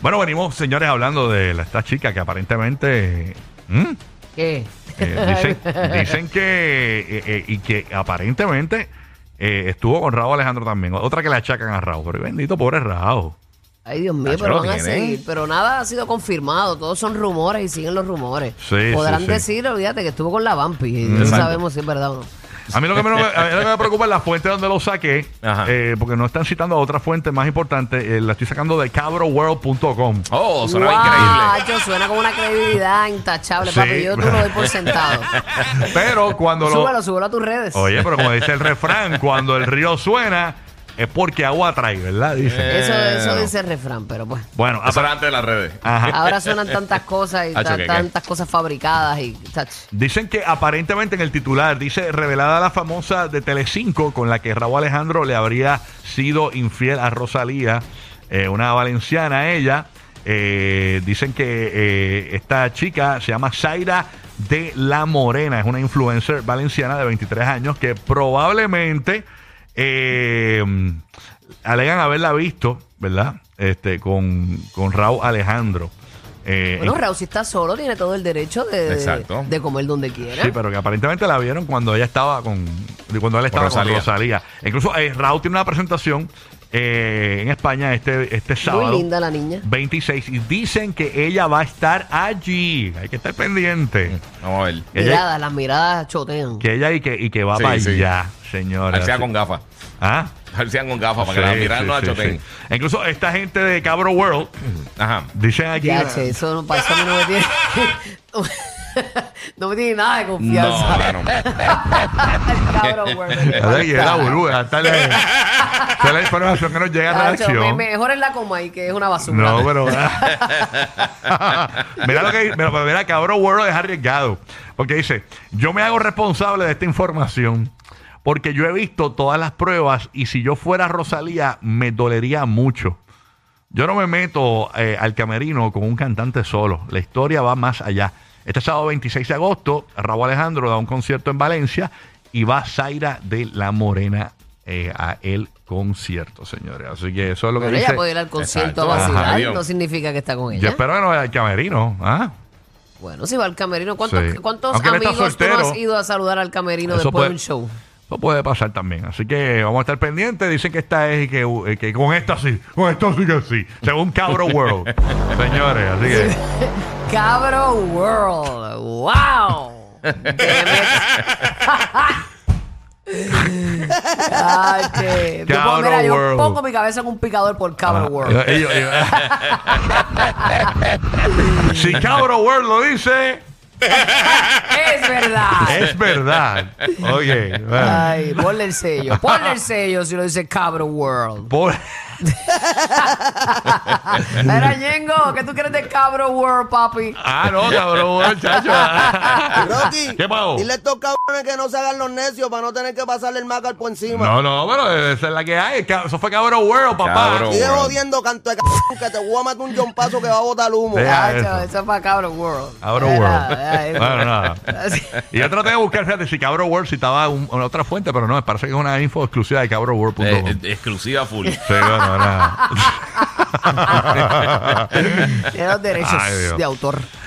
Bueno, venimos, señores, hablando de la- esta chica que aparentemente... ¿Mm? ¿Qué? Eh, dicen, dicen que... eh, eh, y que aparentemente eh, estuvo con Raúl Alejandro también. Otra que le achacan a Raúl. Pero bendito, pobre Raúl. Ay, Dios mío, Nacho, pero lo van a seguir. Pero nada ha sido confirmado. Todos son rumores y siguen los rumores. Sí, Podrán sí, sí. decir, olvídate, que estuvo con la Vampi. Y no Exacto. sabemos si es verdad o no. A mí lo que me, a mí lo que me preocupa es la fuente donde lo saqué, Ajá. eh, porque no están citando a otra fuente más importante. eh, la estoy sacando de cabroworld.com. Oh, sonaba increíble. Guacho, suena con una credibilidad intachable, Sí. papi. Yo tú lo doy por sentado. Pero cuando lo... súbelo, súbelo a tus redes. Oye, pero como dice el refrán, cuando el río suena es porque agua trae, ¿verdad? Dice. Eso, eso Eh, dice el refrán, pero pues. Bueno, Eso apa- era antes de las redes. ajá. Ahora suenan tantas cosas y tantas cosas fabricadas y tach. Dicen que aparentemente en el titular dice revelada la famosa de Telecinco con la que Raúl Alejandro le habría sido infiel a Rosalía, eh, una valenciana ella. Eh, dicen que eh, esta chica se llama Zaira de la Morena, es una influencer valenciana de 23 años que probablemente eh, alegan haberla visto, ¿verdad? Este, con, con Raúl Alejandro. Eh, Bueno, Raúl, si está solo, tiene todo el derecho de, de- Exacto. de comer donde quiera. Sí, pero que aparentemente la vieron cuando ella estaba con. Cuando él estaba con Rosalía. Rosalía. Incluso eh, Raúl tiene una presentación eh, en España este, este sábado. Muy linda la niña. 26. Y dicen que ella va a estar allí. Hay que estar pendiente. Vamos a ver. Ella- Miradas, las miradas chotean. Que ella y que, y que va Sí, para sí. allá, señora. Al sea con gafas. ¿Ah? Al sea con gafas para que Sí, la miran sí, no sí, achoten. sí. Incluso esta gente de Cabro World Ajá. dicen aquí. Ya, che, eso no pasa, a mí no me tiene. no me tiene nada de confianza. No, no. Cabrón, güey, me y burbuja, hasta la, esta es la información que nos llega a Tacho, me- redacción. mejor es la coma ahí, que es una basura. No, pero. mira lo que mira, pero mira, cabrón, World es arriesgado. Porque dice: Yo me hago responsable de esta información. Porque yo he visto todas las pruebas y si yo fuera Rosalía, me dolería mucho. Yo no me meto eh, al camerino con un cantante solo. La historia va más allá. Este sábado 26 de agosto, Raúl Alejandro da un concierto en Valencia y va Zaira de la Morena eh, a el concierto, señores. Así que eso es lo que Pero dice. ella puede ir al concierto Exacto. a vacilar, Ajá, Dios. no significa que está con Yo ella. espero que no vaya al camerino. ¿ah? Bueno, si va al camerino, ¿cuántos, Sí. cuántos Aunque él está amigos tú no soltero, has ido a saludar al camerino eso después puede- de un show? Eso puede pasar también. Así que vamos a estar pendientes. Dicen que esta es y que, eh, que con esta sí. Con esto sí que sí. Según Cabro World. Señores, así que. Cabro World. ¡Wow! Ay. Yo, Cabro mira, yo World. pongo mi cabeza en un picador por Cabro Ah, World. ellos- ellos- si Cabro World lo dice, Es verdad. Es verdad. Oye, bueno. Ay, ponle el sello. Ponle el sello si lo dice Cabro World. Por- Era Ñengo, ¿qué tú quieres de Cabro World, papi? ah, no, Cabro World, chacho. Rocky, ¿Qué pasó? dile a estos cabrones que no se hagan los necios para no tener que pasarle el macal por encima. No, no, pero esa es la que hay. Eso fue Cabro World, papá. Cabro. Sigue World. jodiendo, canto de cabrón, que te voy a meter un jompazo que va a botar humo. Deja Chacho, eso. eso es para Cabro World. Cabro Era- World. era eso. Bueno, nada. Y yo traté de buscar, fíjate, si Cabro World citaba un- una otra fuente, pero no, me parece que es una info exclusiva de cabroworld.com. Eh, eh, exclusiva full. Sí, nada. Tiene los derechos Ay, Dios. de autor.